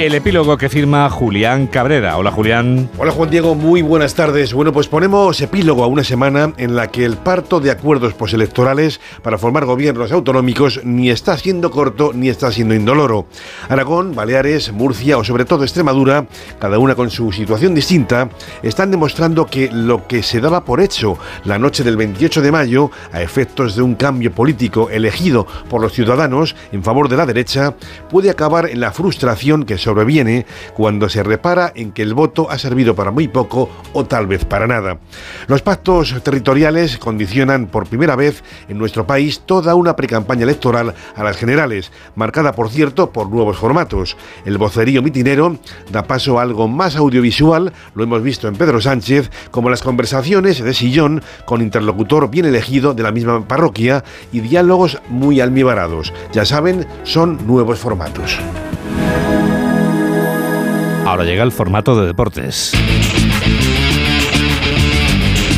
El epílogo que firma Julián Cabrera. Hola Julián. Hola Juan Diego, muy buenas tardes. Bueno, pues ponemos epílogo a una semana en la que el parto de acuerdos postelectorales para formar gobiernos autonómicos ni está siendo corto ni está siendo indoloro. Aragón, Baleares, Murcia o sobre todo Extremadura, cada una con su situación distinta, están demostrando que lo que se daba por hecho la noche del 28 de mayo, a efectos de un cambio político elegido por los ciudadanos en favor de la derecha, puede acabar en la frustración que sobreviene cuando se repara en que el voto ha servido para muy poco o tal vez para nada. Los pactos territoriales condicionan por primera vez en nuestro país toda una precampaña electoral a las generales, marcada por cierto por nuevos formatos. El vocerío mitinero da paso a algo más audiovisual, lo hemos visto en Pedro Sánchez, como las conversaciones de sillón con interlocutor bien elegido de la misma parroquia y diálogos muy almibarados. Ya saben, son nuevos formatos. Ahora llega el formato de deportes.